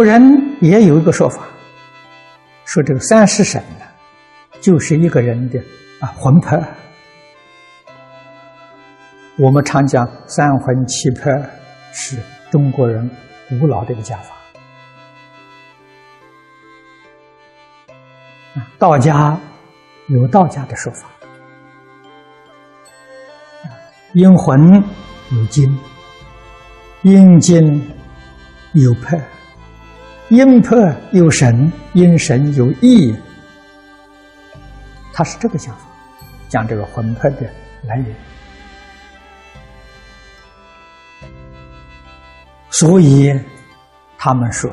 古人也有一个说法，说这个三尸神呢，就是一个人的啊魂魄。我们常讲三魂七魄是中国人古老的一个讲法。道家有道家的说法，阴魂有精，阴精有魄，因魄有神，因神有意。他是这个讲法，讲这个魂魄的来源。所以，他们说，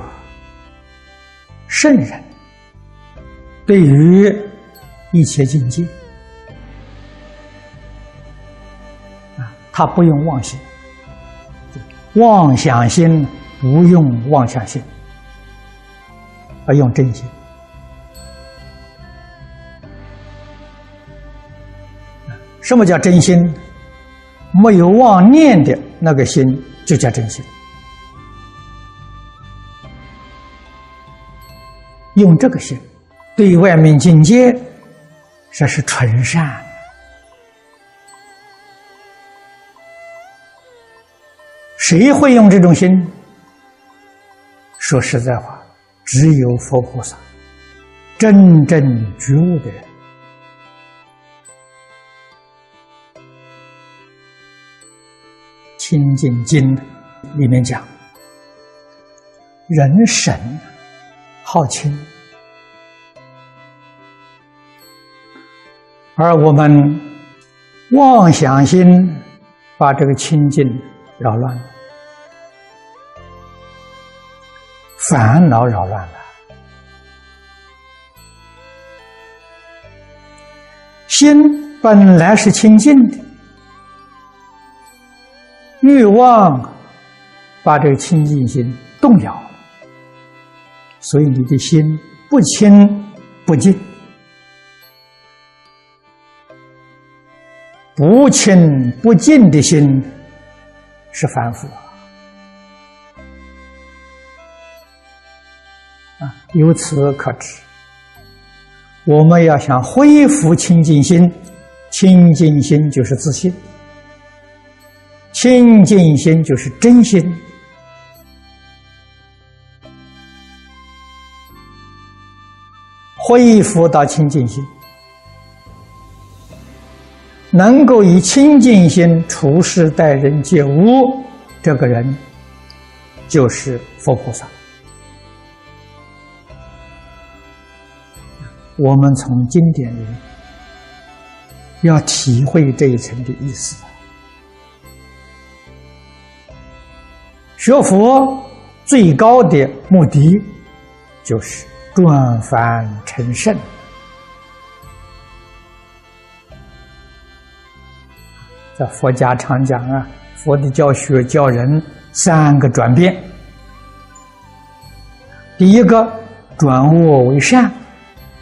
圣人对于一切境界啊，他不用妄心，妄想心不用妄想心，而用真心。什么叫真心？没有妄念的那个心，就叫真心。用这个心对外面境界，这是纯善。谁会用这种心？说实在话，只有佛菩萨，真正觉悟的人。《清净经》里面讲，人神。好清，而我们妄想心把这个清净扰乱了，烦恼扰乱了。心本来是清净的，欲望把这个清净心动摇。所以你的心不清不净，不清不净的心是凡夫啊！由此可知，我们要想恢复清净心，清净心就是自信，清净心就是真心。恢复到清净心，能够以清净心处事待人接物，这个人就是佛菩萨。我们从经典里要体会这一层的意思。学佛最高的目的就是。转凡成圣，在佛家常讲啊，佛的教学教人三个转变：第一个转恶为善，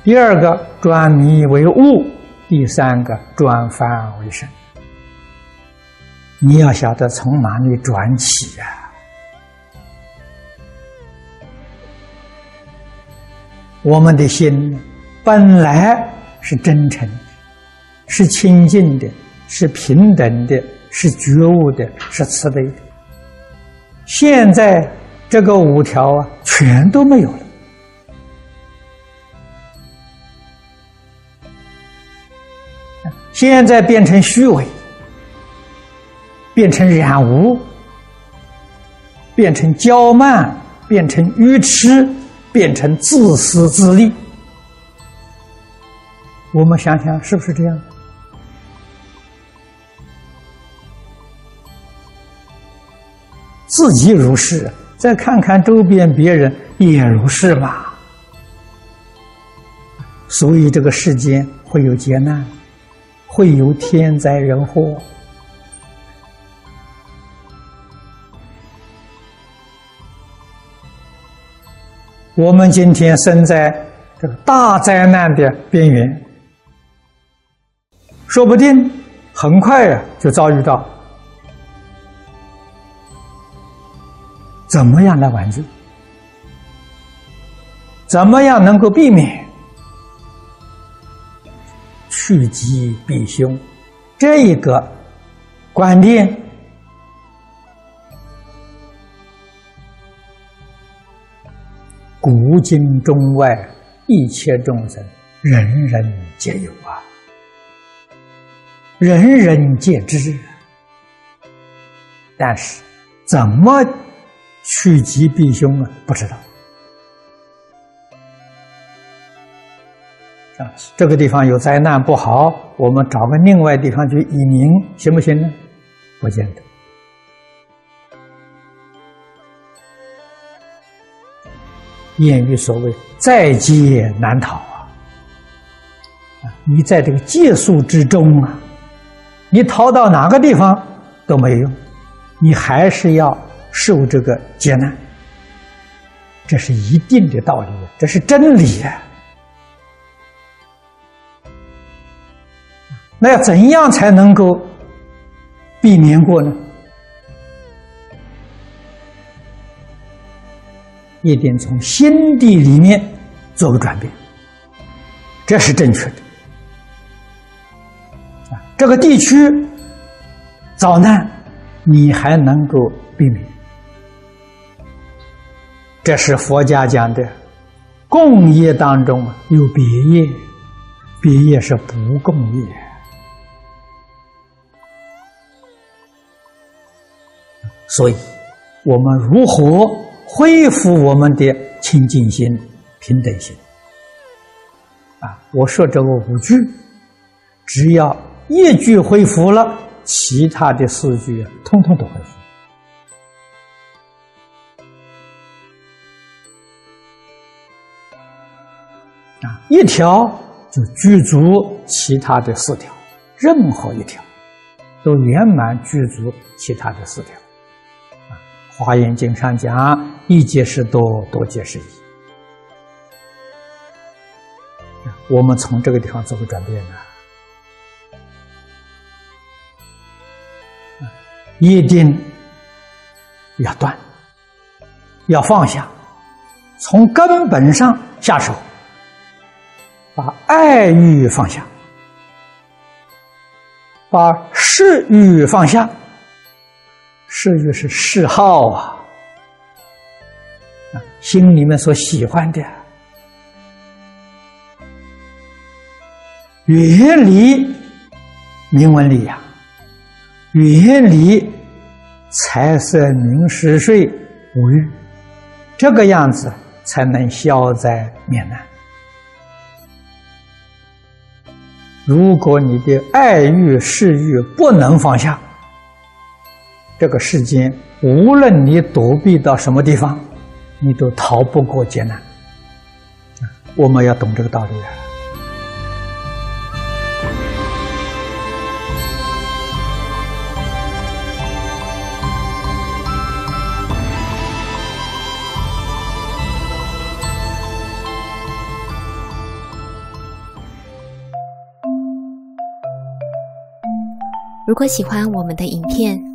第二个转迷为悟，第三个转凡为圣。你要晓得从哪里转起呀？我们的心本来是真诚的，是清净的，是平等的，是觉悟的，是慈悲的。现在这个五条啊，全都没有了。现在变成虚伪，变成染污，变成骄慢，变成愚痴。变成自私自利，我们想想是不是这样？自己如是，再看看周边别人也如是嘛。所以这个世间会有劫难，会有天灾人祸。我们今天生在这个大灾难的边缘，说不定很快呀就遭遇到。怎么样来挽救？怎么样能够避免？趋吉避凶，这一个观念，古今中外一切众生，人人皆有啊，人人皆知。但是，怎么趋吉避凶啊？不知道。啊，这个地方有灾难不好，我们找个另外地方去移民行不行呢？不见得。谚语所谓“在劫难逃”啊，你在这个借宿之中啊，你逃到哪个地方都没用，你还是要受这个劫难，这是一定的道理，这是真理啊。那要怎样才能够避免过呢？一定从心地里面做个转变，这是正确的。啊，这个地区遭难，你还能够避免？这是佛家讲的共业当中有别业，别业是不共业。所以，我们如何恢复我们的清净心、平等心？啊，我说这个五句，只要一句恢复了，其他的四句通通都恢复。啊，一条就具足其他的四条，任何一条都圆满具足其他的四条。华严经上讲：“一解释多，多解释一。”我们从这个地方做个转变呢，一定要断，要放下，从根本上下手，把爱欲放下，把事欲放下。嗜欲是嗜好啊，心里面所喜欢的，远离名闻利养，远离财色名食睡五欲，这个样子才能消灾免难。如果你的爱欲、嗜欲不能放下，这个世间，无论你躲避到什么地方，你都逃不过劫难。我们要懂这个道理啊！如果喜欢我们的影片。